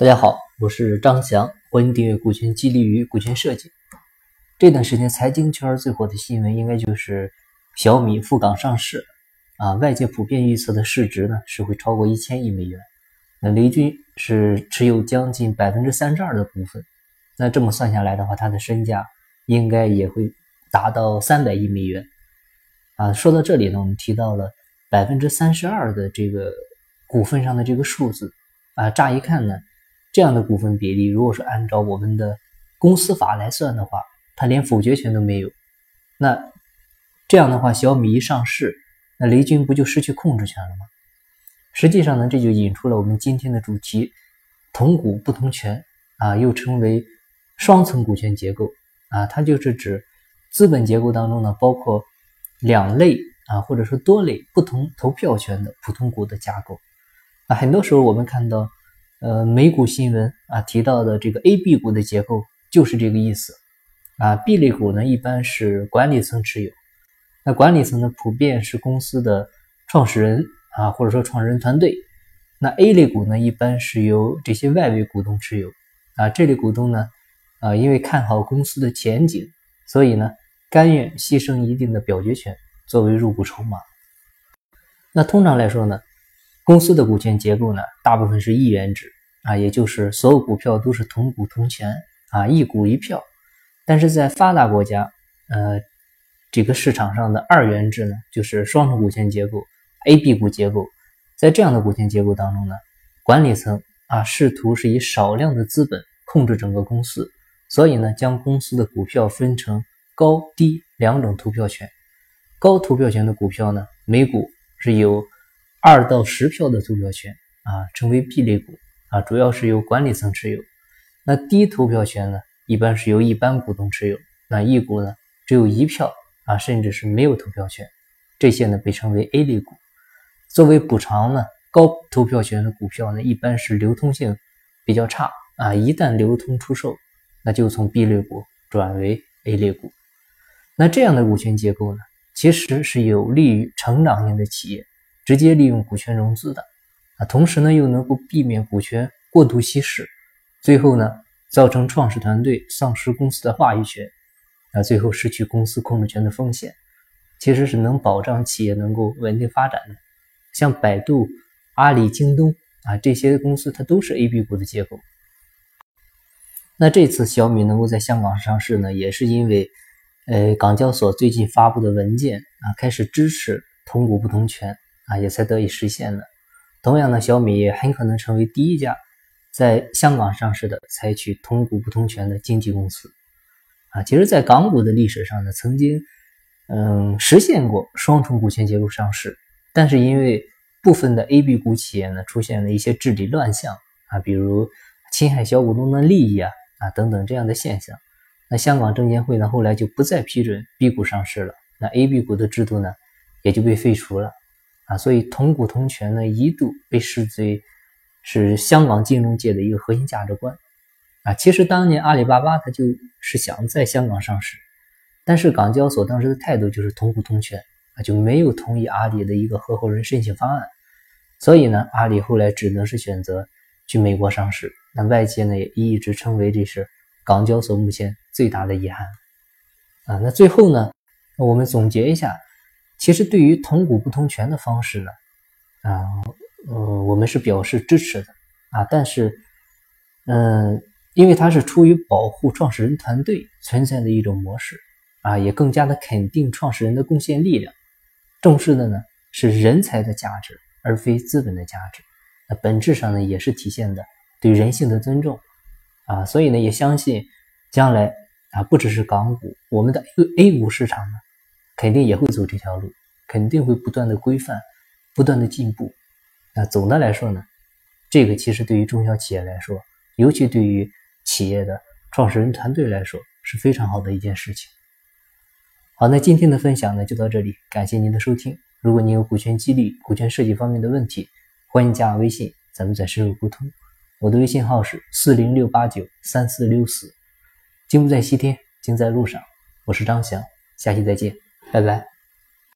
大家好，我是张翔，欢迎订阅《股权激励与股权设计》。这段时间财经圈最火的新闻，应该就是小米赴港上市啊。外界普遍预测的市值呢是会超过一千亿美元。那雷军是持有将近百分之三十二的股份，那这么算下来的话，他的身价应该也会达到三百亿美元啊。说到这里呢，我们提到了百分之三十二的这个股份上的这个数字啊，乍一看呢。这样的股份比例，如果是按照我们的公司法来算的话，它连否决权都没有。那这样的话，小米一上市，那雷军不就失去控制权了吗？实际上呢，这就引出了我们今天的主题：同股不同权啊，又称为双层股权结构啊，它就是指资本结构当中呢，包括两类啊，或者说多类不同投票权的普通股的架构啊。很多时候我们看到。呃，美股新闻啊提到的这个 A、B 股的结构就是这个意思啊。B 类股呢一般是管理层持有，那管理层呢普遍是公司的创始人啊，或者说创始人团队。那 A 类股呢一般是由这些外围股东持有啊。这类股东呢啊，因为看好公司的前景，所以呢甘愿牺牲一定的表决权作为入股筹码。那通常来说呢。公司的股权结构呢，大部分是一元制啊，也就是所有股票都是同股同权啊，一股一票。但是在发达国家，呃，这个市场上的二元制呢，就是双重股权结构 A、B 股结构。在这样的股权结构当中呢，管理层啊，试图是以少量的资本控制整个公司，所以呢，将公司的股票分成高低两种投票权。高投票权的股票呢，每股是有。二到十票的投票权啊，称为 B 类股啊，主要是由管理层持有。那低投票权呢，一般是由一般股东持有。那一股呢，只有一票啊，甚至是没有投票权。这些呢，被称为 A 类股。作为补偿呢，高投票权的股票呢，一般是流通性比较差啊，一旦流通出售，那就从 B 类股转为 A 类股。那这样的股权结构呢，其实是有利于成长型的企业。直接利用股权融资的啊，同时呢又能够避免股权过度稀释，最后呢造成创始团队丧失公司的话语权啊，最后失去公司控制权的风险，其实是能保障企业能够稳定发展的。像百度、阿里、京东啊这些公司，它都是 A、B 股的结构。那这次小米能够在香港上市呢，也是因为呃港交所最近发布的文件啊，开始支持同股不同权。啊，也才得以实现的。同样呢，小米也很可能成为第一家在香港上市的采取同股不同权的经纪公司。啊，其实，在港股的历史上呢，曾经嗯实现过双重股权结构上市，但是因为部分的 A、B 股企业呢出现了一些治理乱象啊，比如侵害小股东的利益啊啊等等这样的现象，那香港证监会呢后来就不再批准 B 股上市了，那 A、B 股的制度呢也就被废除了。啊，所以同股同权呢，一度被视为是香港金融界的一个核心价值观。啊，其实当年阿里巴巴它就是想在香港上市，但是港交所当时的态度就是同股同权啊，就没有同意阿里的一个合伙人申请方案。所以呢，阿里后来只能是选择去美国上市。那外界呢也一直称为这是港交所目前最大的遗憾。啊，那最后呢，我们总结一下。其实对于同股不同权的方式呢，啊，呃，我们是表示支持的啊，但是，嗯，因为它是出于保护创始人团队存在的一种模式啊，也更加的肯定创始人的贡献力量，重视的呢是人才的价值而非资本的价值，那本质上呢也是体现的对人性的尊重啊，所以呢也相信将来啊不只是港股，我们的 A A 股市场呢。肯定也会走这条路，肯定会不断的规范，不断的进步。那总的来说呢，这个其实对于中小企业来说，尤其对于企业的创始人团队来说，是非常好的一件事情。好，那今天的分享呢就到这里，感谢您的收听。如果您有股权激励、股权设计方面的问题，欢迎加我微信，咱们再深入沟通。我的微信号是四零六八九三四六四。金不在西天，金在路上。我是张翔，下期再见。拜拜。